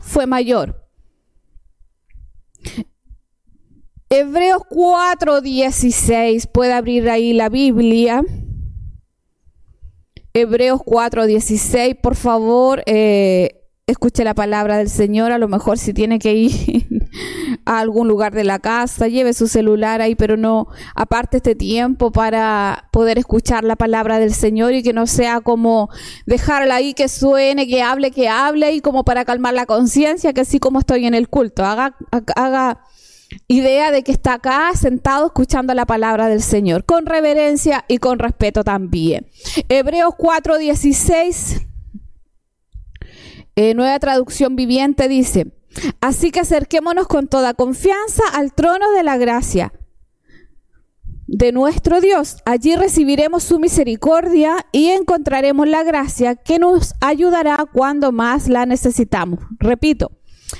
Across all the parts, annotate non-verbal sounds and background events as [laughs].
fue mayor. Hebreos 4:16, puede abrir ahí la Biblia. Hebreos 4:16, por favor, eh, escuche la palabra del Señor, a lo mejor si tiene que ir [laughs] a algún lugar de la casa, lleve su celular ahí, pero no aparte este tiempo para poder escuchar la palabra del Señor y que no sea como dejarla ahí que suene, que hable, que hable y como para calmar la conciencia, que así como estoy en el culto, haga, haga idea de que está acá sentado escuchando la palabra del Señor, con reverencia y con respeto también. Hebreos 4:16 eh, nueva traducción viviente dice, así que acerquémonos con toda confianza al trono de la gracia de nuestro Dios. Allí recibiremos su misericordia y encontraremos la gracia que nos ayudará cuando más la necesitamos. Repito,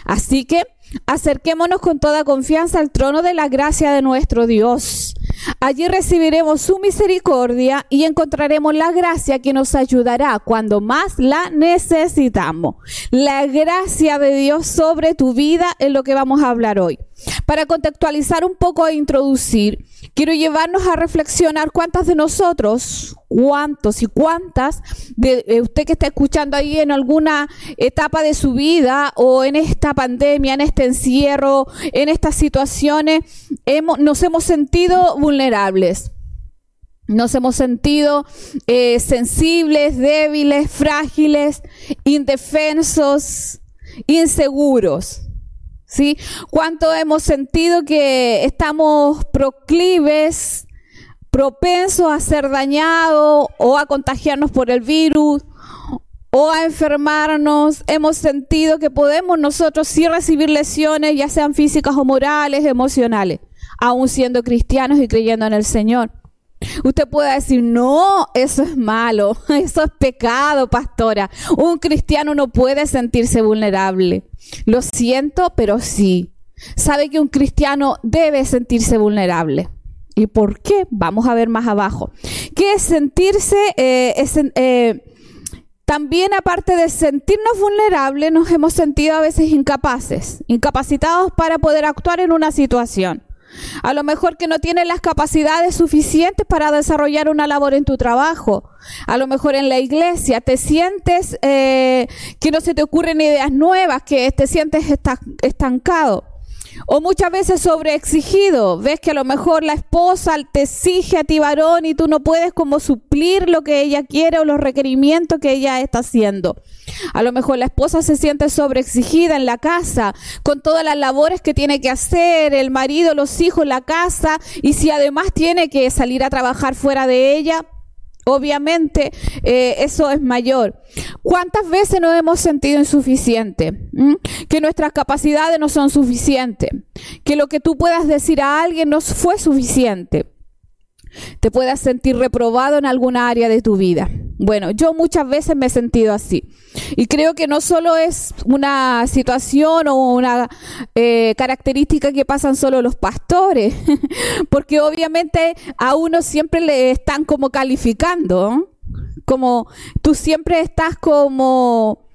así que acerquémonos con toda confianza al trono de la gracia de nuestro Dios Allí recibiremos su misericordia y encontraremos la gracia que nos ayudará cuando más la necesitamos. La gracia de Dios sobre tu vida es lo que vamos a hablar hoy. Para contextualizar un poco e introducir, quiero llevarnos a reflexionar cuántas de nosotros, cuántos y cuántas de eh, usted que está escuchando ahí en alguna etapa de su vida o en esta pandemia, en este encierro, en estas situaciones, nos hemos sentido vulnerables. Nos hemos sentido eh, sensibles, débiles, frágiles, indefensos, inseguros. ¿Sí? ¿Cuánto hemos sentido que estamos proclives, propensos a ser dañados o a contagiarnos por el virus o a enfermarnos? Hemos sentido que podemos nosotros sí recibir lesiones, ya sean físicas o morales, emocionales, aún siendo cristianos y creyendo en el Señor. Usted puede decir, no, eso es malo, [laughs] eso es pecado, pastora. Un cristiano no puede sentirse vulnerable. Lo siento, pero sí. Sabe que un cristiano debe sentirse vulnerable. ¿Y por qué? Vamos a ver más abajo. ¿Qué es sentirse? Eh, eh, también aparte de sentirnos vulnerables, nos hemos sentido a veces incapaces, incapacitados para poder actuar en una situación. A lo mejor que no tienes las capacidades suficientes para desarrollar una labor en tu trabajo. A lo mejor en la iglesia te sientes eh, que no se te ocurren ideas nuevas, que te sientes estancado. O muchas veces sobreexigido. Ves que a lo mejor la esposa te exige a ti varón y tú no puedes como suplir lo que ella quiere o los requerimientos que ella está haciendo. A lo mejor la esposa se siente sobreexigida en la casa con todas las labores que tiene que hacer, el marido, los hijos, la casa y si además tiene que salir a trabajar fuera de ella, Obviamente eh, eso es mayor. ¿Cuántas veces nos hemos sentido insuficientes? ¿Mm? Que nuestras capacidades no son suficientes. Que lo que tú puedas decir a alguien no fue suficiente te puedas sentir reprobado en alguna área de tu vida. Bueno, yo muchas veces me he sentido así. Y creo que no solo es una situación o una eh, característica que pasan solo los pastores, [laughs] porque obviamente a uno siempre le están como calificando, como tú siempre estás como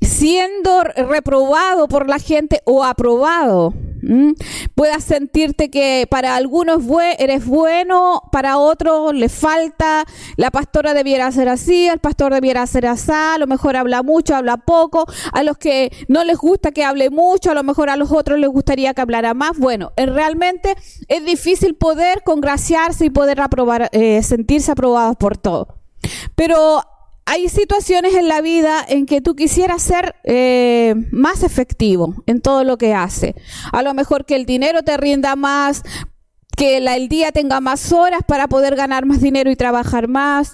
siendo reprobado por la gente o aprobado. Puedas sentirte que para algunos eres bueno, para otros le falta, la pastora debiera ser así, el pastor debiera ser así, a lo mejor habla mucho, habla poco, a los que no les gusta que hable mucho, a lo mejor a los otros les gustaría que hablara más. Bueno, realmente es difícil poder congraciarse y poder aprobar, eh, sentirse aprobados por todo. Pero hay situaciones en la vida en que tú quisieras ser eh, más efectivo en todo lo que hace. A lo mejor que el dinero te rinda más, que el día tenga más horas para poder ganar más dinero y trabajar más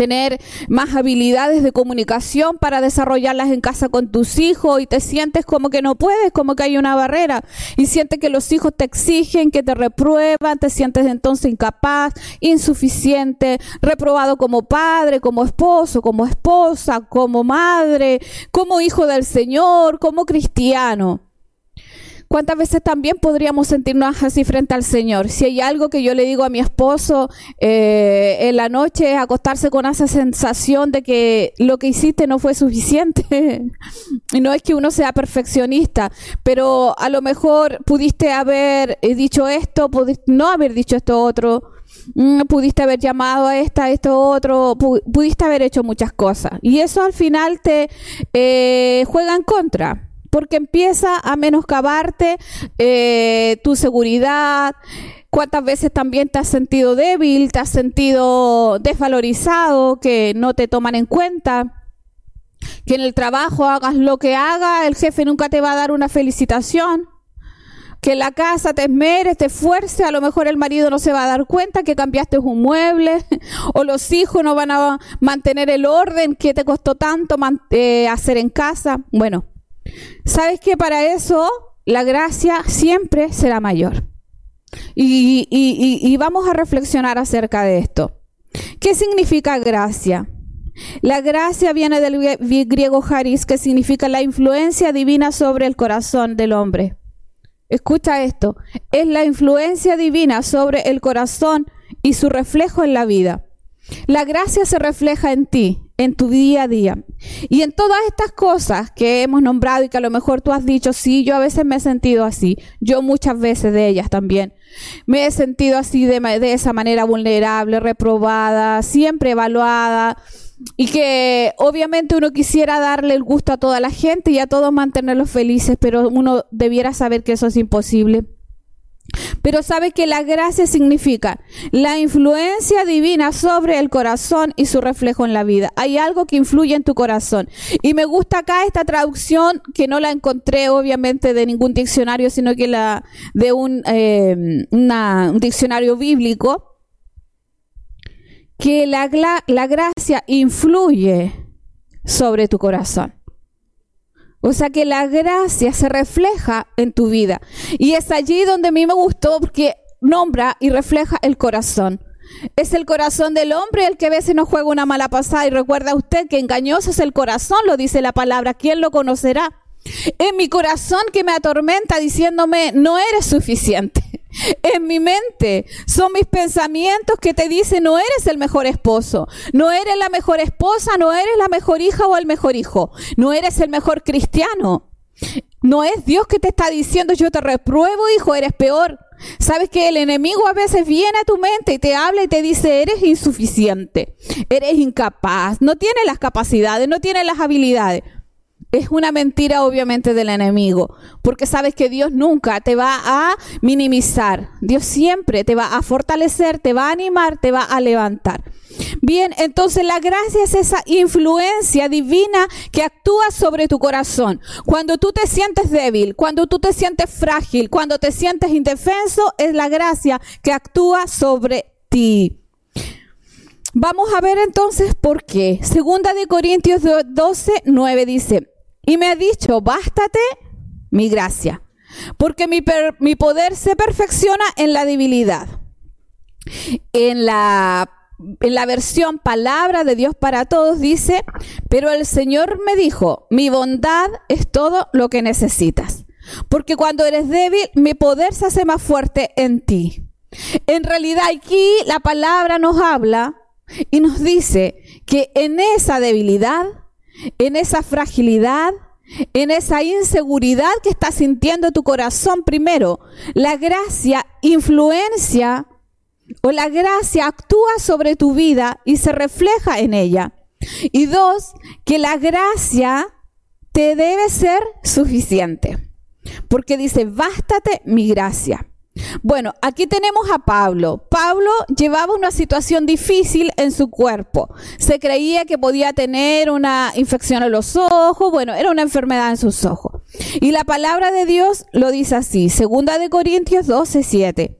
tener más habilidades de comunicación para desarrollarlas en casa con tus hijos y te sientes como que no puedes, como que hay una barrera y sientes que los hijos te exigen, que te reprueban, te sientes entonces incapaz, insuficiente, reprobado como padre, como esposo, como esposa, como madre, como hijo del Señor, como cristiano. ¿Cuántas veces también podríamos sentirnos así frente al Señor? Si hay algo que yo le digo a mi esposo eh, en la noche es acostarse con esa sensación de que lo que hiciste no fue suficiente. [laughs] y no es que uno sea perfeccionista, pero a lo mejor pudiste haber eh, dicho esto, no haber dicho esto otro. Mm, pudiste haber llamado a esta, esto otro, pudiste haber hecho muchas cosas. Y eso al final te eh, juega en contra porque empieza a menoscabarte eh, tu seguridad. ¿Cuántas veces también te has sentido débil, te has sentido desvalorizado, que no te toman en cuenta? Que en el trabajo hagas lo que hagas, el jefe nunca te va a dar una felicitación. Que en la casa te esmeres, te esfuerces, a lo mejor el marido no se va a dar cuenta que cambiaste un mueble, [laughs] o los hijos no van a mantener el orden que te costó tanto eh, hacer en casa. Bueno, Sabes que para eso la gracia siempre será mayor. Y, vamos a reflexionar acerca de esto. ¿Qué significa gracia? La gracia viene del griego haris, que significa la influencia divina sobre el corazón del hombre. Escucha esto, es la influencia divina sobre el corazón y su reflejo en la vida. La gracia se refleja en ti, en tu día a día. Y en todas estas cosas que hemos nombrado y que a lo mejor tú has dicho, sí, yo a veces me he sentido así, yo muchas veces de ellas también. Me he sentido así de, de esa manera vulnerable, reprobada, siempre evaluada. Y que obviamente uno quisiera darle el gusto a toda la gente y a todos mantenerlos felices, pero uno debiera saber que eso es imposible. Pero sabe que la gracia significa la influencia divina sobre el corazón y su reflejo en la vida. Hay algo que influye en tu corazón. Y me gusta acá esta traducción que no la encontré obviamente de ningún diccionario, sino que la de un, eh, diccionario bíblico, que la, la gracia influye sobre tu corazón. O sea que la gracia se refleja en tu vida. Y es allí donde a mí me gustó porque nombra y refleja el corazón. Es el corazón del hombre el que a veces nos juega una mala pasada. Y recuerda usted que engañoso es el corazón, lo dice la palabra. ¿Quién lo conocerá? En mi corazón que me atormenta diciéndome, no eres suficiente. En mi mente son mis pensamientos que te dicen, no eres el mejor esposo, no eres la mejor esposa, no eres la mejor hija o el mejor hijo, no eres el mejor cristiano. No es Dios que te está diciendo, yo te repruebo, hijo, eres peor. Sabes que el enemigo a veces viene a tu mente y te habla y te dice, eres insuficiente, eres incapaz, no tienes las capacidades, no tienes las habilidades es una mentira obviamente del enemigo, porque sabes que Dios nunca te va a minimizar, Dios siempre te va a fortalecer, te va a animar, te va a levantar. Bien, entonces la gracia es esa influencia divina que actúa sobre tu corazón. Cuando tú te sientes débil, cuando tú te sientes frágil, cuando te sientes indefenso, es la gracia que actúa sobre ti. Vamos a ver entonces por qué. Segunda de Corintios 12, 9 dice, y me ha dicho, bástate mi gracia, porque mi, mi poder se perfecciona en la debilidad. En la en la versión palabra de Dios para todos dice, pero el Señor me dijo, mi bondad es todo lo que necesitas, porque cuando eres débil, mi poder se hace más fuerte en ti. En realidad aquí la palabra nos habla y nos dice que en esa debilidad en esa fragilidad, en esa inseguridad que está sintiendo tu corazón primero. La gracia influencia o la gracia actúa sobre tu vida y se refleja en ella. Y dos, que la gracia te debe ser suficiente. Porque dice, bástate mi gracia. Bueno, aquí tenemos a Pablo. Pablo llevaba una situación difícil en su cuerpo. Se creía que podía tener una infección en los ojos, bueno, era una enfermedad en sus ojos. Y la palabra de Dios lo dice así, segunda de Corintios 12, 7.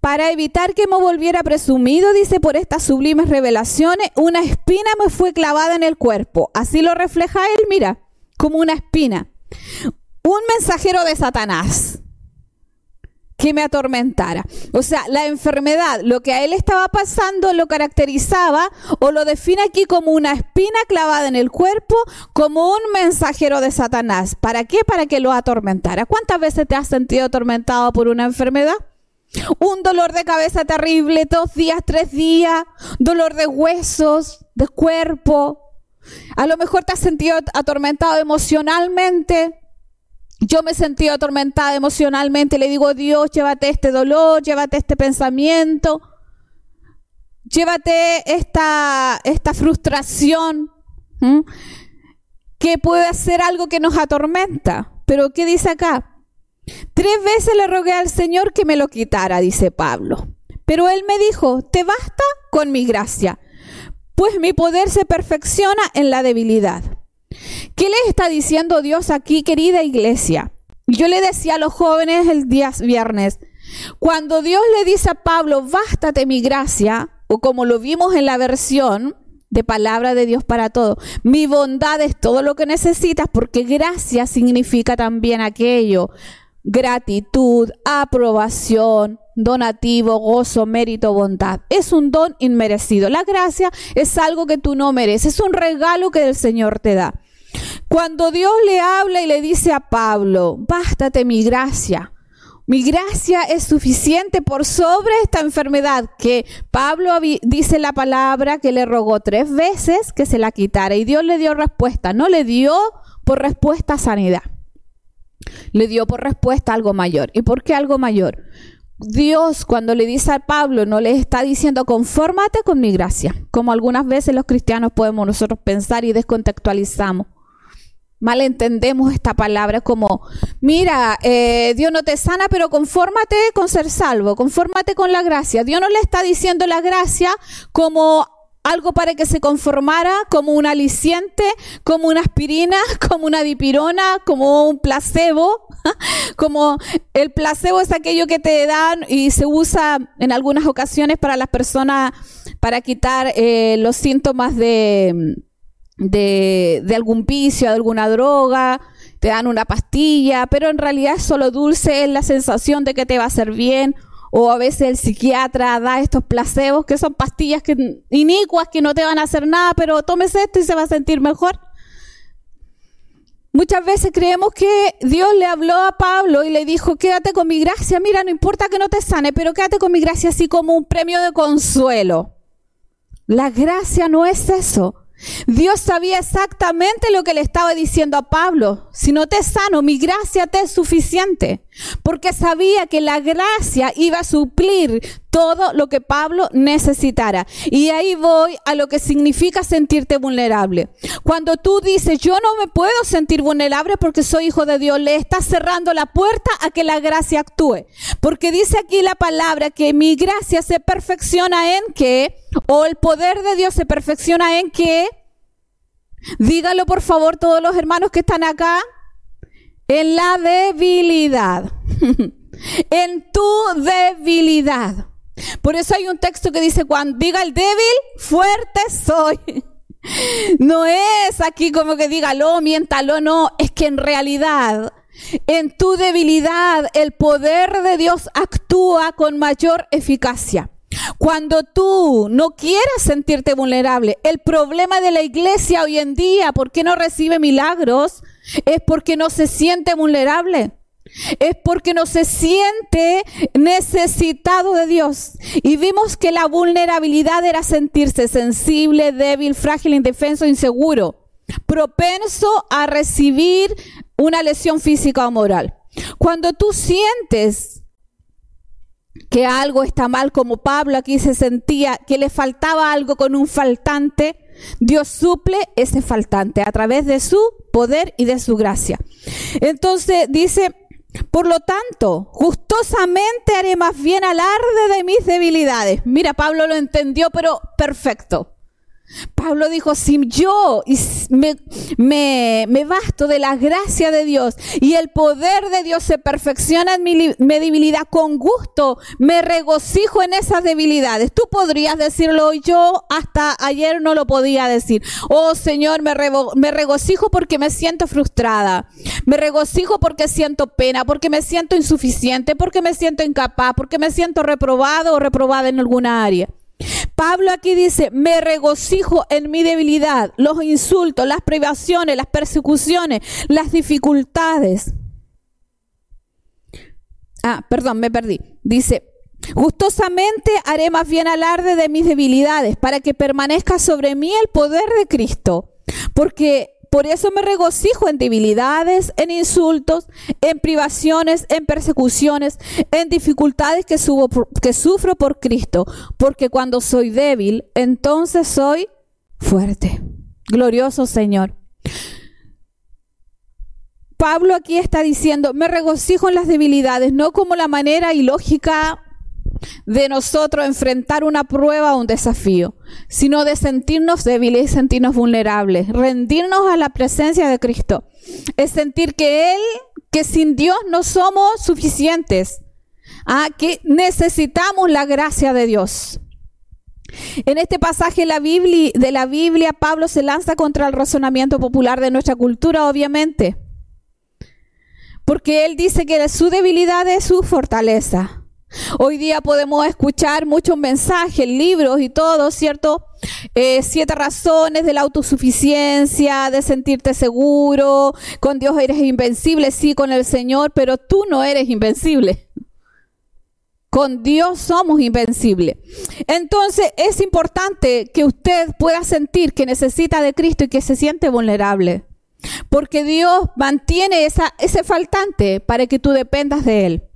Para evitar que me volviera presumido, dice, por estas sublimes revelaciones, una espina me fue clavada en el cuerpo. Así lo refleja él, mira, como una espina. Un mensajero de Satanás que me atormentara. O sea, la enfermedad, lo que a él estaba pasando, lo caracterizaba o lo define aquí como una espina clavada en el cuerpo, como un mensajero de Satanás. ¿Para qué? Para que lo atormentara. ¿Cuántas veces te has sentido atormentado por una enfermedad? Un dolor de cabeza terrible, dos días, tres días, dolor de huesos, de cuerpo. A lo mejor te has sentido atormentado emocionalmente, yo me sentí atormentada emocionalmente, le digo, Dios, llévate este dolor, llévate este pensamiento, llévate esta, esta frustración, que puede ser algo que nos atormenta. Pero ¿qué dice acá? Tres veces le rogué al Señor que me lo quitara, dice Pablo. Pero él me dijo, te basta con mi gracia, pues mi poder se perfecciona en la debilidad. ¿Qué les está diciendo Dios aquí, querida iglesia? Yo le decía a los jóvenes el día viernes, cuando Dios le dice a Pablo, bástate mi gracia, o como lo vimos en la versión de palabra de Dios para todo, mi bondad es todo lo que necesitas, porque gracia significa también aquello, gratitud, aprobación, donativo, gozo, mérito, bondad. Es un don inmerecido. La gracia es algo que tú no mereces, es un regalo que el Señor te da. Cuando Dios le habla y le dice a Pablo, bástate mi gracia, mi gracia es suficiente por sobre esta enfermedad que Pablo dice la palabra que le rogó tres veces que se la quitara y Dios le dio respuesta, no le dio por respuesta sanidad, le dio por respuesta algo mayor. ¿Y por qué algo mayor? Dios cuando le dice a Pablo no le está diciendo confórmate con mi gracia, como algunas veces los cristianos podemos nosotros pensar y descontextualizamos malentendemos esta palabra como, mira, eh, Dios no te sana, pero confórmate con ser salvo, confórmate con la gracia. Dios no le está diciendo la gracia como algo para que se conformara, como un aliciente, como una aspirina, [laughs] como una dipirona, como un placebo, [laughs] como el placebo es aquello que te dan y se usa en algunas ocasiones para las personas para quitar eh, los síntomas de de, de algún vicio, de alguna droga, te dan una pastilla, pero en realidad es solo dulce, es la sensación de que te va a hacer bien, o a veces el psiquiatra da estos placebos que son pastillas que, inicuas que no te van a hacer nada, pero tomes esto y se va a sentir mejor. Muchas veces creemos que Dios le habló a Pablo y le dijo, quédate con mi gracia, mira, no importa que no te sane, pero quédate con mi gracia así como un premio de consuelo. La gracia no es eso. Dios sabía exactamente lo que le estaba diciendo a Pablo. Si no te sano, mi gracia te es suficiente. Porque sabía que la gracia iba a suplir todo lo que Pablo necesitara. Y ahí voy a lo que significa sentirte vulnerable. Cuando tú dices, yo no me puedo sentir vulnerable porque soy hijo de Dios, le estás cerrando la puerta a que la gracia actúe. Porque dice aquí la palabra que mi gracia se perfecciona en que, o el poder de Dios se perfecciona en que, dígalo por favor todos los hermanos que están acá, en la debilidad. [laughs] en tu debilidad. Por eso hay un texto que dice, cuando diga el débil, fuerte soy. [laughs] No es aquí como que dígalo, miéntalo, no, es que en realidad en tu debilidad el poder de Dios actúa con mayor eficacia. Cuando tú no quieras sentirte vulnerable, el problema de la iglesia hoy en día, ¿por qué no recibe milagros? Es porque no se siente vulnerable es porque no se siente necesitado de Dios. Y vimos que la vulnerabilidad era sentirse sensible, débil, frágil, indefenso, inseguro, propenso a recibir una lesión física o moral. Cuando tú sientes que algo está mal, como Pablo aquí se sentía que le faltaba algo con un faltante, Dios suple ese faltante a través de su poder y de su gracia. Entonces dice, por lo tanto, gustosamente haré más bien alarde de mis debilidades. Mira, Pablo lo entendió, pero perfecto. Pablo dijo, si yo me, me, me, basto de la gracia de Dios y el poder de Dios se perfecciona en mi, debilidad, con gusto me regocijo en esas debilidades. Tú podrías decirlo, yo hasta ayer no lo podía decir. Oh Señor, me, me regocijo porque me siento frustrada. Me regocijo porque siento pena, porque me siento insuficiente, porque me siento incapaz, porque me siento reprobado o reprobada en alguna área. Pablo aquí dice, me regocijo en mi debilidad, los insultos, las privaciones, las persecuciones, las dificultades. Ah, perdón, me perdí. Dice, gustosamente haré más bien alarde de mis debilidades para que permanezca sobre mí el poder de Cristo. Porque por eso me regocijo en debilidades, en insultos, en privaciones, en persecuciones, en dificultades que, que sufro por Cristo. Porque cuando soy débil, entonces soy fuerte. Glorioso Señor. Pablo aquí está diciendo, me regocijo en las debilidades, no como la manera ilógica de nosotros enfrentar una prueba o un desafío, sino de sentirnos débiles y sentirnos vulnerables, rendirnos a la presencia de Cristo. Es sentir que Él, que sin Dios no somos suficientes, ¿ah? que necesitamos la gracia de Dios. En este pasaje de la, Biblia, de la Biblia, Pablo se lanza contra el razonamiento popular de nuestra cultura, obviamente, porque él dice que su debilidad es su fortaleza. Hoy día podemos escuchar muchos mensajes, libros y todo, ¿cierto? Eh, siete razones de la autosuficiencia, de sentirte seguro, con Dios eres invencible, sí, con el Señor, pero tú no eres invencible. Con Dios somos invencibles. Entonces es importante que usted pueda sentir que necesita de Cristo y que se siente vulnerable. Porque Dios mantiene esa, ese faltante para que tú dependas de Él.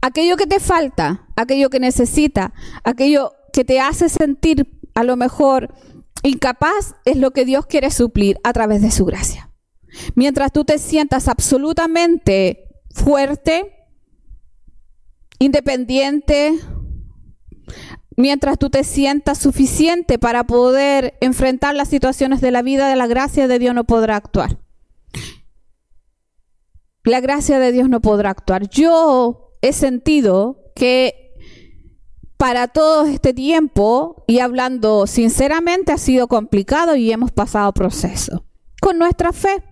Aquello que te falta, aquello que necesita, aquello que te hace sentir a lo mejor incapaz, es lo que Dios quiere suplir a través de su gracia. Mientras tú te sientas absolutamente fuerte, independiente, mientras tú te sientas suficiente para poder enfrentar las situaciones de la vida, de la gracia de Dios no podrá actuar. La gracia de Dios no podrá actuar. Yo he sentido que para todo este tiempo, y hablando sinceramente, ha sido complicado y hemos pasado proceso. Con nuestra fe.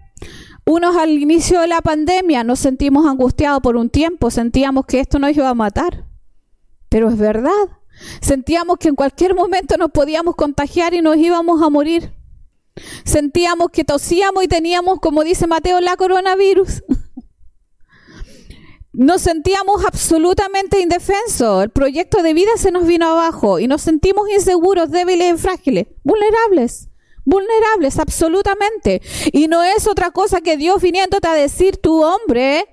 Unos al inicio de la pandemia nos sentimos angustiados por un tiempo, sentíamos que esto nos iba a matar. Pero es verdad. Sentíamos que en cualquier momento nos podíamos contagiar y nos íbamos a morir. Sentíamos que tosíamos y teníamos, como dice Mateo, la coronavirus. [laughs] nos sentíamos absolutamente indefensos. El proyecto de vida se nos vino abajo y nos sentimos inseguros, débiles y frágiles, vulnerables. Vulnerables, absolutamente. Y no es otra cosa que Dios viniéndote a decir, tu hombre,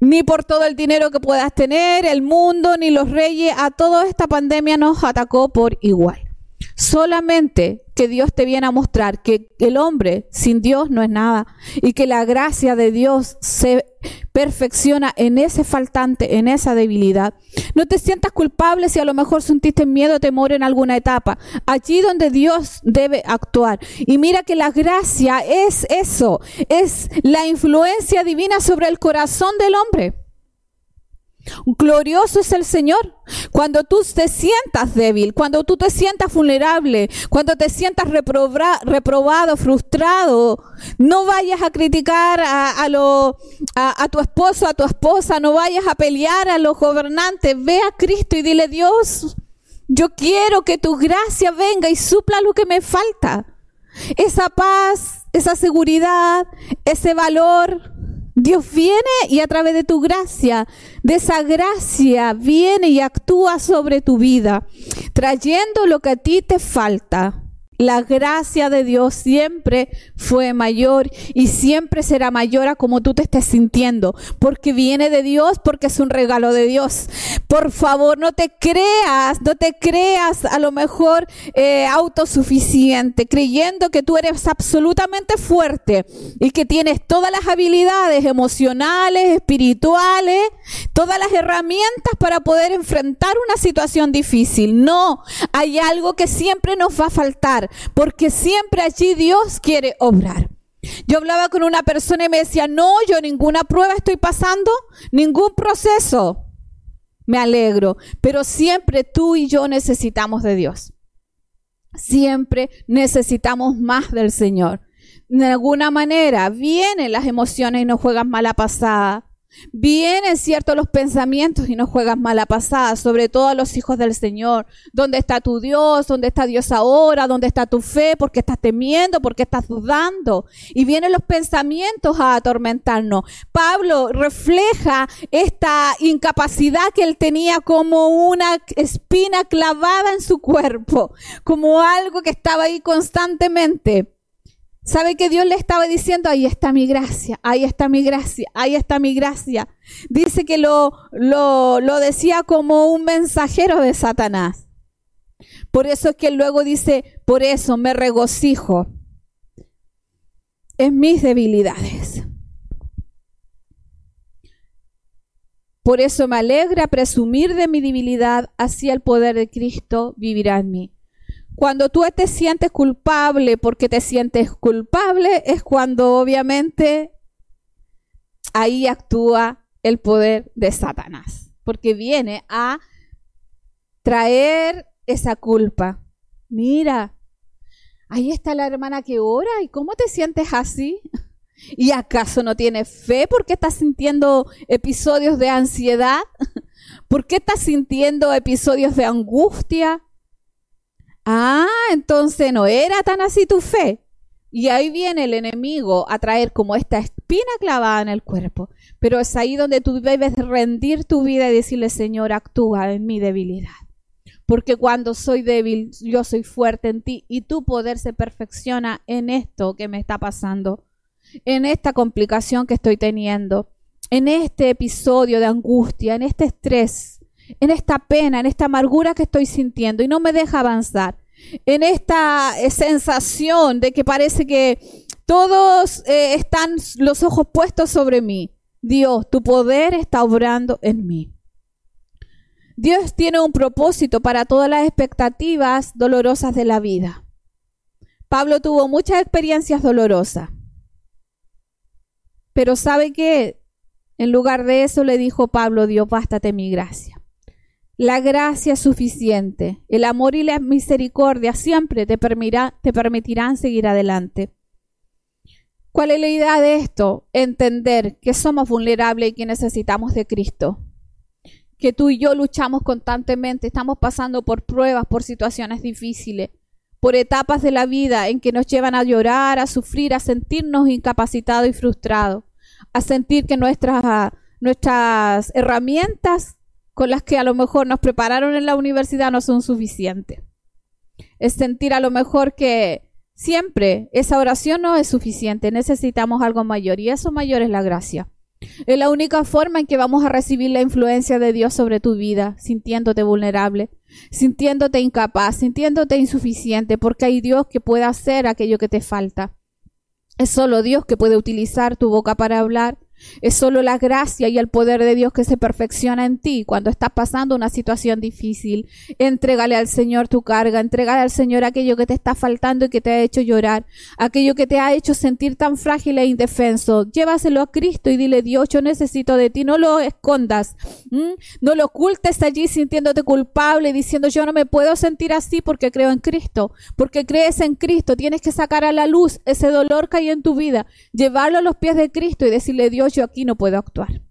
ni por todo el dinero que puedas tener, el mundo, ni los reyes, a toda esta pandemia nos atacó por igual. Solamente que Dios te viene a mostrar que el hombre sin Dios no es nada y que la gracia de Dios se perfecciona en ese faltante, en esa debilidad. No te sientas culpable si a lo mejor sentiste miedo o temor en alguna etapa. Allí donde Dios debe actuar. Y mira que la gracia es eso, es la influencia divina sobre el corazón del hombre. Glorioso es el Señor. Cuando tú te sientas débil, cuando tú te sientas vulnerable, cuando te sientas reprobado, frustrado, no vayas a criticar a, a, tu esposo, a tu esposa, no vayas a pelear a los gobernantes. Ve a Cristo y dile, Dios, yo quiero que tu gracia venga y supla lo que me falta. Esa paz, esa seguridad, ese valor, Dios viene y a través de tu gracia, de esa gracia, viene y actúa sobre tu vida, trayendo lo que a ti te falta. La gracia de Dios siempre fue mayor y siempre será mayor a como tú te estés sintiendo, porque viene de Dios, porque es un regalo de Dios. Por favor, no te creas, no te creas a lo mejor eh, autosuficiente, creyendo que tú eres absolutamente fuerte y que tienes todas las habilidades emocionales, espirituales, todas las herramientas para poder enfrentar una situación difícil. No, hay algo que siempre nos va a faltar porque siempre allí Dios quiere obrar. Yo hablaba con una persona y me decía, no, yo ninguna prueba estoy pasando, ningún proceso. Me alegro, pero siempre tú y yo necesitamos de Dios. Siempre necesitamos más del Señor. De alguna manera vienen las emociones y nos juegan mala pasada. Vienen, cierto, los pensamientos y no juegas mala pasada, sobre todo a los hijos del Señor. ¿Dónde está tu Dios? ¿Dónde está Dios ahora? ¿Dónde está tu fe? ¿Por qué estás temiendo? ¿Por qué estás dudando? Y vienen los pensamientos a atormentarnos. Pablo refleja esta incapacidad que él tenía como una espina clavada en su cuerpo, como algo que estaba ahí constantemente. ¿Sabe que Dios le estaba diciendo? Ahí está mi gracia, ahí está mi gracia, ahí está mi gracia. Dice que lo, lo, lo decía como un mensajero de Satanás. Por eso es que luego dice, por eso me regocijo en mis debilidades. Por eso me alegra presumir de mi debilidad, así el poder de Cristo vivirá en mí. Cuando tú te sientes culpable porque te sientes culpable es cuando obviamente ahí actúa el poder de Satanás, porque viene a traer esa culpa. Mira, ahí está la hermana que ora y cómo te sientes así. [laughs] ¿Y acaso no tienes fe porque estás sintiendo episodios de ansiedad? [laughs] ¿Por qué estás sintiendo episodios de angustia? Ah, entonces no era tan así tu fe. Y ahí viene el enemigo a traer como esta espina clavada en el cuerpo. Pero es ahí donde tú debes rendir tu vida y decirle, Señor, actúa en mi debilidad. Porque cuando soy débil, yo soy fuerte en ti y tu poder se perfecciona en esto que me está pasando, en esta complicación que estoy teniendo, en este episodio de angustia, en este estrés, en esta pena, en esta amargura que estoy sintiendo y no me deja avanzar, en esta eh, sensación de que parece que todos eh, están los ojos puestos sobre mí. Dios, tu poder está obrando en mí. Dios tiene un propósito para todas las expectativas dolorosas de la vida. Pablo tuvo muchas experiencias dolorosas. Pero ¿sabe qué? En lugar de eso le dijo Pablo, Dios, bástate mi gracia. La gracia es suficiente. El amor y la misericordia siempre te, permitirán seguir adelante. ¿Cuál es la idea de esto? Entender que somos vulnerables y que necesitamos de Cristo. Que tú y yo luchamos constantemente, estamos pasando por pruebas, por situaciones difíciles, por etapas de la vida en que nos llevan a llorar, a sufrir, a sentirnos incapacitados y frustrados, a sentir que nuestras, nuestras herramientas con las que a lo mejor nos prepararon en la universidad no son suficientes. Es sentir a lo mejor que siempre esa oración no es suficiente, necesitamos algo mayor y eso mayor es la gracia. Es la única forma en que vamos a recibir la influencia de Dios sobre tu vida, sintiéndote vulnerable, sintiéndote incapaz, sintiéndote insuficiente, porque hay Dios que puede hacer aquello que te falta. Es solo Dios que puede utilizar tu boca para hablar es solo la gracia y el poder de Dios que se perfecciona en ti cuando estás pasando una situación difícil. Entrégale al Señor tu carga, entrégale al Señor aquello que te está faltando y que te ha hecho llorar, aquello que te ha hecho sentir tan frágil e indefenso. Llévaselo a Cristo y dile, Dios, yo necesito de ti. No lo escondas, no lo ocultes allí sintiéndote culpable, diciendo, yo no me puedo sentir así porque creo en Cristo, porque crees en Cristo. Tienes que sacar a la luz ese dolor que hay en tu vida, llevarlo a los pies de Cristo y decirle, Dios, yo aquí no puedo actuar.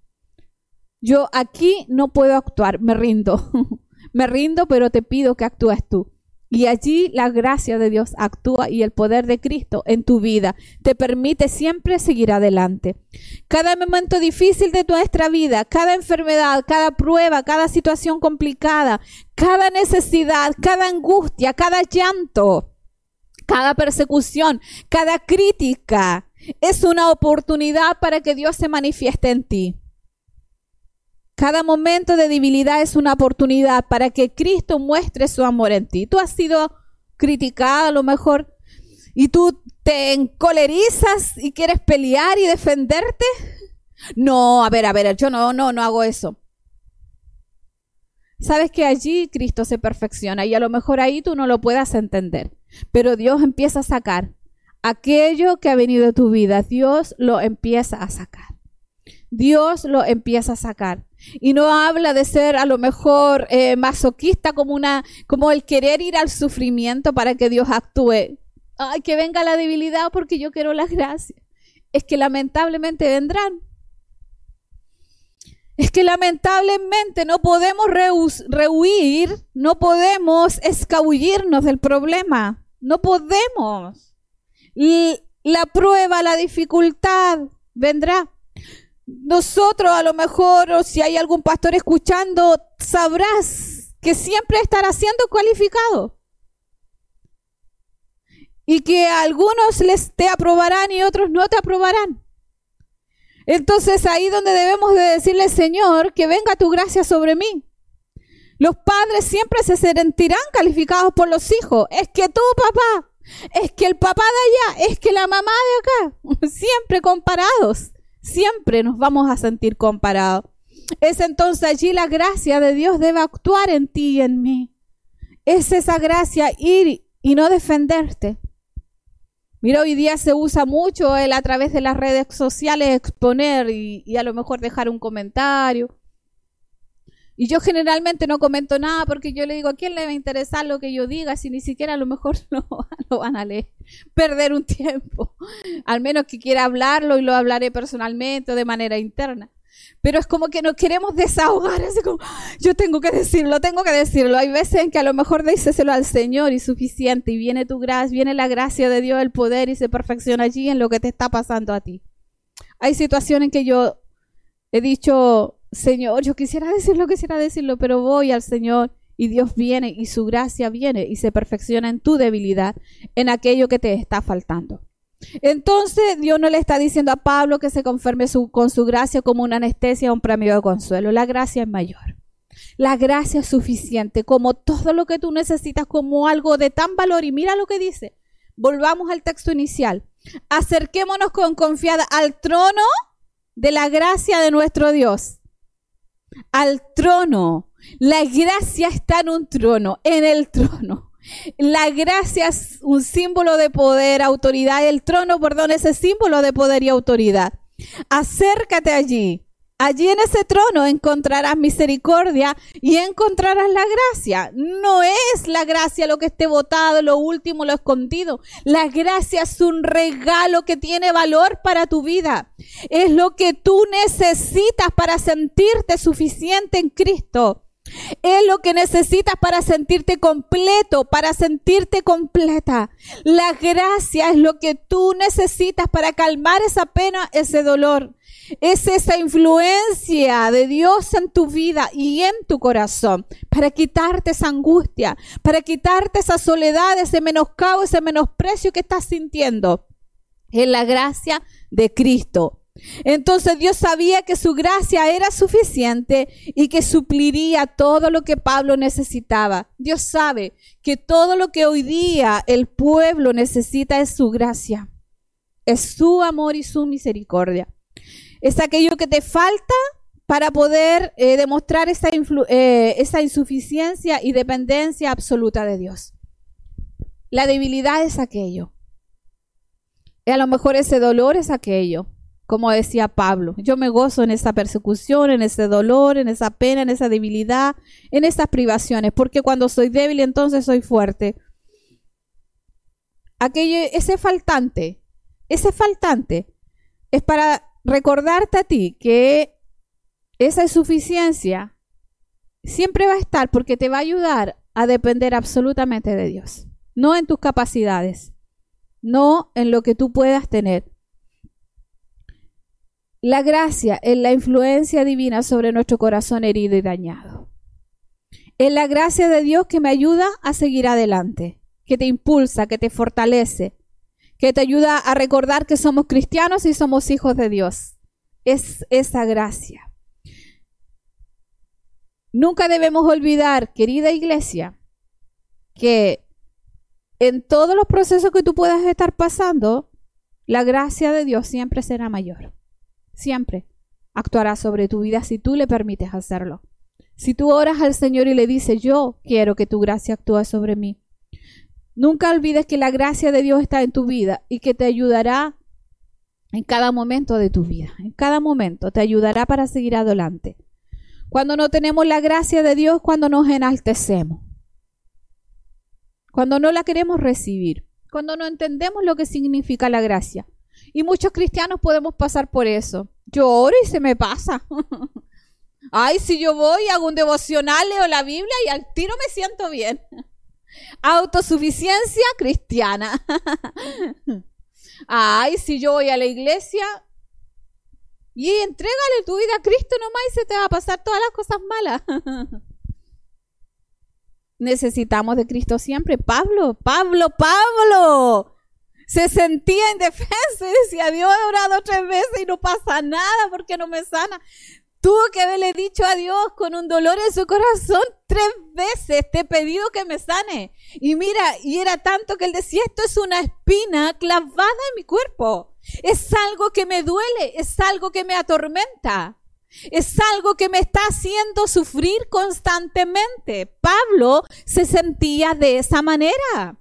Yo aquí no puedo actuar, me rindo. [laughs] me rindo, pero te pido que actúes tú. Y allí la gracia de Dios actúa y el poder de Cristo en tu vida te permite siempre seguir adelante. Cada momento difícil de nuestra vida, cada enfermedad, cada prueba, cada situación complicada, cada necesidad, cada angustia, cada llanto, Cada persecución, cada crítica es una oportunidad para que Dios se manifieste en ti. Cada momento de debilidad es una oportunidad para que Cristo muestre su amor en ti. Tú has sido criticada a lo mejor y tú te encolerizas y quieres pelear y defenderte. No, a ver, a ver, yo no, no, no hago eso. Sabes que allí Cristo se perfecciona y a lo mejor ahí tú no lo puedas entender, pero Dios empieza a sacar aquello que ha venido de tu vida, Dios lo empieza a sacar. Dios lo empieza a sacar. Y no habla de ser a lo mejor eh, masoquista como una, como el querer ir al sufrimiento para que Dios actúe. Ay, que venga la debilidad porque yo quiero las gracias. Es que lamentablemente vendrán. Es que lamentablemente no podemos rehuir, no podemos escabullirnos del problema. No podemos. La prueba, la dificultad vendrá. Nosotros a lo mejor, o si hay algún pastor escuchando, sabrás que siempre estará siendo cualificado. Y que algunos les te aprobarán y otros no te aprobarán. Entonces ahí donde debemos de decirle, Señor, que venga tu gracia sobre mí. Los padres siempre se sentirán calificados por los hijos. Es que tú, papá, es que el papá de allá, es que la mamá de acá, [laughs] siempre comparados, siempre nos vamos a sentir comparados. Es entonces allí la gracia de Dios debe actuar en ti y en mí. Es esa gracia ir y no defenderte. Mira, hoy día se usa mucho el a través de las redes sociales exponer y, y a lo mejor dejar un comentario y yo generalmente no comento nada porque yo le digo, ¿a quién le va a interesar lo que yo diga si ni siquiera a lo mejor [laughs] lo, lo van a leer? Perder un tiempo. Al menos que quiera hablarlo y lo hablaré personalmente o de manera interna. Pero es como que nos queremos desahogar, así como, yo tengo que decirlo, tengo que decirlo. Hay veces en que a lo mejor díceselo al Señor y suficiente, y viene tu gracia, viene la gracia de Dios, el poder, y se perfecciona allí en lo que te está pasando a ti. Hay situaciones en que yo he dicho, Señor, yo quisiera decirlo, quisiera decirlo, pero voy al Señor y Dios viene y su gracia viene y se perfecciona en tu debilidad, en aquello que te está faltando. Entonces Dios no le está diciendo a Pablo que se conforme con su gracia como una anestesia o un premio de consuelo. La gracia es mayor. La gracia es suficiente, como todo lo que tú necesitas, como algo de tan valor. Y mira lo que dice. Volvamos al texto inicial. Acerquémonos con confianza al trono de la gracia de nuestro Dios al trono. La gracia está en un trono, en el trono. La gracia es un símbolo de poder, autoridad. El trono, perdón, es el símbolo de poder y autoridad. Acércate allí. Allí en ese trono encontrarás misericordia y encontrarás la gracia. No es la gracia lo que esté votado, lo último, lo escondido. La gracia es un regalo que tiene valor para tu vida. Es lo que tú necesitas para sentirte suficiente en Cristo. Es lo que necesitas para sentirte completo, para sentirte completa. La gracia es lo que tú necesitas para calmar esa pena, ese dolor. Es esa influencia de Dios en tu vida y en tu corazón para quitarte esa angustia, para quitarte esa soledad, ese menoscabo, ese menosprecio que estás sintiendo. Es la gracia de Cristo. Entonces Dios sabía que su gracia era suficiente y que supliría todo lo que Pablo necesitaba. Dios sabe que todo lo que hoy día el pueblo necesita es su gracia, es su amor y su misericordia es aquello que te falta para poder eh, demostrar esa, eh, esa insuficiencia y dependencia absoluta de Dios. La debilidad es aquello. Y a lo mejor ese dolor es aquello, como decía Pablo. Yo me gozo en esa persecución, en ese dolor, en esa pena, en esa debilidad, en esas privaciones, porque cuando soy débil entonces soy fuerte. Aquello, ese faltante, ese faltante es para recordarte a ti que esa insuficiencia siempre va a estar porque te va a ayudar a depender absolutamente de Dios, no en tus capacidades, no en lo que tú puedas tener. La gracia es la influencia divina sobre nuestro corazón herido y dañado. Es la gracia de Dios que me ayuda a seguir adelante que te impulsa, que te fortalece, que te ayuda a recordar que somos cristianos y somos hijos de Dios. Es esa gracia. Nunca debemos olvidar, querida iglesia, que en todos los procesos que tú puedas estar pasando, la gracia de Dios siempre será mayor. Siempre actuará sobre tu vida si tú le permites hacerlo. Si tú oras al Señor y le dices, yo quiero que tu gracia actúe sobre mí. Nunca olvides que la gracia de Dios está en tu vida y que te ayudará en cada momento de tu vida. En cada momento te ayudará para seguir adelante. Cuando no tenemos la gracia de Dios, cuando nos enaltecemos cuando no la queremos recibir, cuando no entendemos lo que significa la gracia. Y muchos cristianos podemos pasar por eso. Yo oro y se me pasa. [laughs] Ay, si yo voy, hago un devocional, leo la Biblia y al tiro me siento bien. [laughs] Autosuficiencia cristiana. [laughs] Ay, si yo voy a la iglesia y entrégale tu vida a Cristo nomás y se te va a pasar todas las cosas malas [laughs] necesitamos de Cristo siempre. Pablo, Pablo, Pablo. Se sentía indefenso y decía, Dios he orado tres veces y no pasa nada porque no me sana. Tuvo que haberle dicho a Dios con un dolor en su corazón tres veces, te he pedido que me sane. Y mira, y era tanto que él decía, esto es una espina clavada en mi cuerpo. Es algo que me duele, es algo que me atormenta. Es algo que me está haciendo sufrir constantemente. Pablo se sentía de esa manera.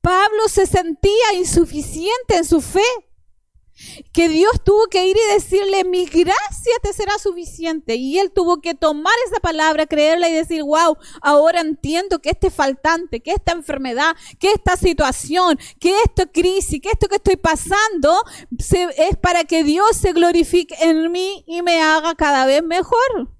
Pablo se sentía insuficiente en su fe que Dios tuvo que ir y decirle, mi gracia te será suficiente. Y él tuvo que tomar esa palabra, creerla y decir, wow, ahora entiendo que este faltante, que esta enfermedad, que esta situación, que esta crisis, que esto que estoy pasando, es para que Dios se glorifique en mí y me haga cada vez mejor.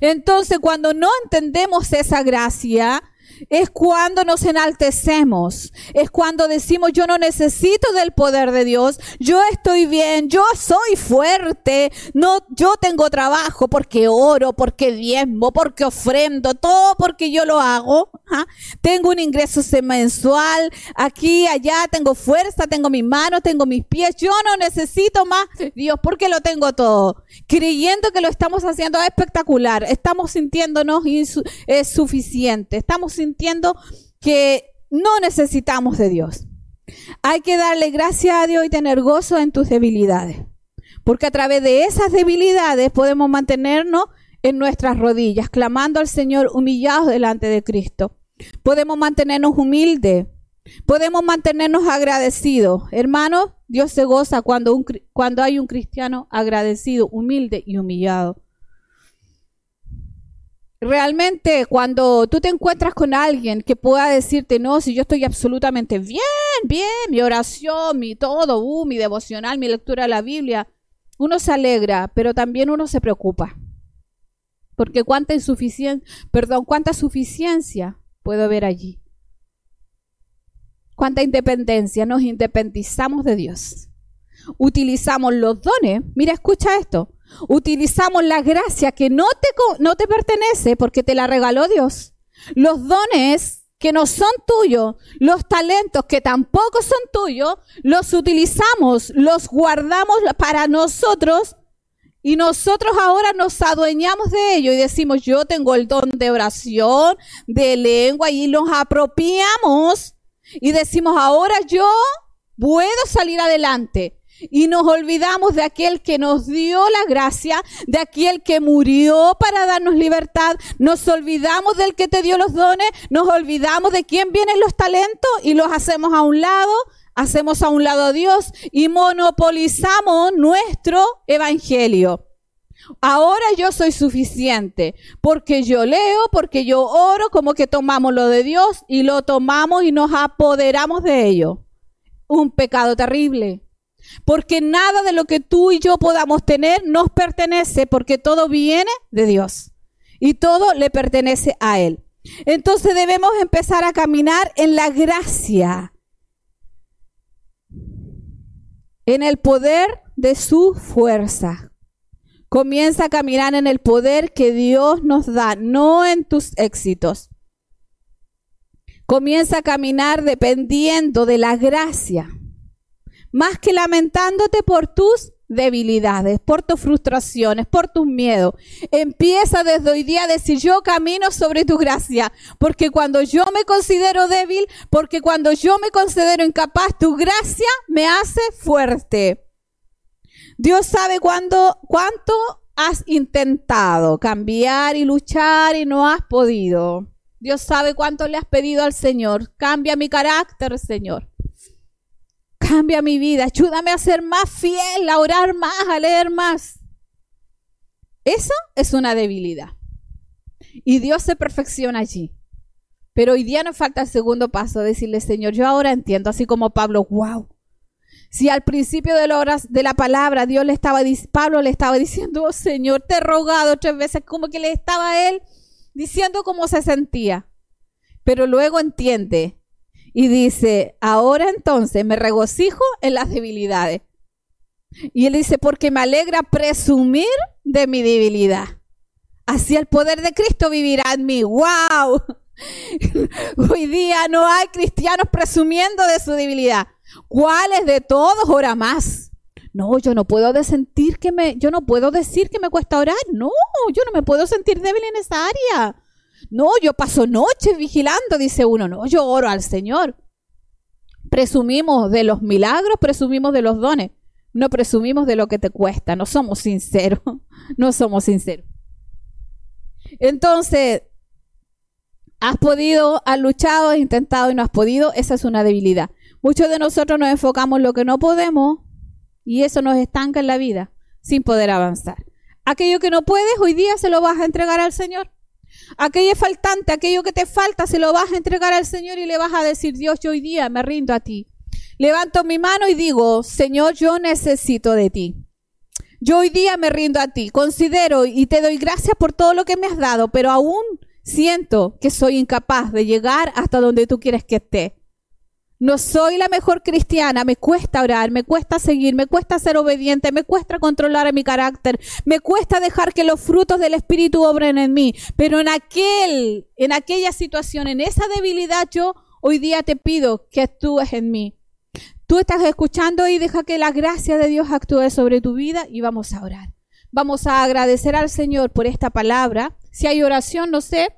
Entonces, cuando no entendemos esa gracia, es cuando nos enaltecemos, es cuando decimos yo no necesito del poder de Dios, yo estoy bien, yo soy fuerte, no, yo tengo trabajo porque oro, porque diezmo, porque ofrendo, todo porque yo lo hago. Tengo un ingreso mensual, aquí, allá, tengo fuerza, tengo mis manos, tengo mis pies, yo no necesito más Dios porque lo tengo todo. Creyendo que lo estamos haciendo espectacular, estamos sintiéndonos insuficientes, estamos sintiendo que no necesitamos de Dios. Hay que darle gracias a Dios y tener gozo en tus debilidades. Porque a través de esas debilidades podemos mantenernos en nuestras rodillas, clamando al Señor humillados delante de Cristo. Podemos mantenernos humildes. Podemos mantenernos agradecidos. Hermanos, Dios se goza cuando, un, cuando hay un cristiano agradecido, humilde y humillado realmente cuando tú te encuentras con alguien que pueda decirte, no, si yo estoy absolutamente bien, bien, mi oración, mi todo, uh, mi devocional, mi lectura de la Biblia, uno se alegra, pero también uno se preocupa. Porque cuánta insuficiencia, perdón, cuánta suficiencia puedo ver allí. Cuánta independencia, nos independizamos de Dios. Utilizamos los dones. Mira, escucha esto Utilizamos la gracia que no te, no te pertenece porque te la regaló Dios. Los dones que no son tuyos, los talentos que tampoco son tuyos, los utilizamos, los guardamos para nosotros y nosotros ahora nos adueñamos de ello y decimos, yo tengo el don de oración, de lengua y nos apropiamos y decimos, ahora yo puedo salir adelante y nos olvidamos de aquel que nos dio la gracia, de aquel que murió para darnos libertad, nos olvidamos del que te dio los dones, nos olvidamos de quién vienen los talentos y los hacemos a un lado, hacemos a un lado a Dios y monopolizamos nuestro evangelio. Ahora yo soy suficiente porque yo leo, porque yo oro, como que tomamos lo de Dios y lo tomamos y nos apoderamos de ello. Un pecado terrible. Porque nada de lo que tú y yo podamos tener nos pertenece, porque todo viene de Dios y todo le pertenece a Él. Entonces debemos empezar a caminar en la gracia, en el poder de su fuerza. Comienza a caminar en el poder que Dios nos da, no en tus éxitos. Comienza a caminar dependiendo de la gracia, más que lamentándote por tus debilidades, por tus frustraciones, por tus miedos. Empieza desde hoy día a decir, yo camino sobre tu gracia, porque cuando yo me considero débil, porque cuando yo me considero incapaz, tu gracia me hace fuerte. Dios sabe cuánto has intentado cambiar y luchar y no has podido. Dios sabe cuánto le has pedido al Señor. Cambia mi carácter, Señor. Cambia mi vida. Ayúdame a ser más fiel, a orar más, a leer más. Eso es una debilidad. Y Dios se perfecciona allí. Pero hoy día nos falta el segundo paso, decirle, Señor, yo ahora entiendo, así como Pablo, wow. Si al principio de la, palabra Dios le estaba, Pablo le estaba diciendo, oh, Señor, te he rogado tres veces, como que le estaba él diciendo cómo se sentía. Pero luego entiende y dice, ahora entonces me regocijo en las debilidades. Y él dice, porque me alegra presumir de mi debilidad. Así el poder de Cristo vivirá en mí. ¡Wow! [laughs] Hoy día no hay cristianos presumiendo de su debilidad. ¿Cuáles de todos ora más? No, yo no puedo sentir que me, yo no puedo decir que me cuesta orar. No, yo no me puedo sentir débil en esa área. No, yo paso noches vigilando, dice uno. No, yo oro al Señor. Presumimos de los milagros, presumimos de los dones. No presumimos de lo que te cuesta. No somos sinceros. [laughs] No somos sinceros. Entonces, has podido, has luchado, has intentado y no has podido. Esa es una debilidad. Muchos de nosotros nos enfocamos en lo que no podemos y eso nos estanca en la vida sin poder avanzar. Aquello que no puedes, hoy día se lo vas a entregar al Señor. Aquello faltante, aquello que te falta, se lo vas a entregar al Señor y le vas a decir, Dios, yo hoy día me rindo a ti. Levanto mi mano y digo, Señor, yo necesito de ti. Yo hoy día me rindo a ti. Considero y te doy gracias por todo lo que me has dado, pero aún siento que soy incapaz de llegar hasta donde tú quieres que esté. No soy la mejor cristiana, me cuesta orar, me cuesta seguir, me cuesta ser obediente, me cuesta controlar mi carácter, me cuesta dejar que los frutos del Espíritu obren en mí. Pero en aquel, en aquella situación, en esa debilidad, yo hoy día te pido que actúes en mí. Tú estás escuchando y deja que la gracia de Dios actúe sobre tu vida y vamos a orar. Vamos a agradecer al Señor por esta palabra. Si hay oración, no sé,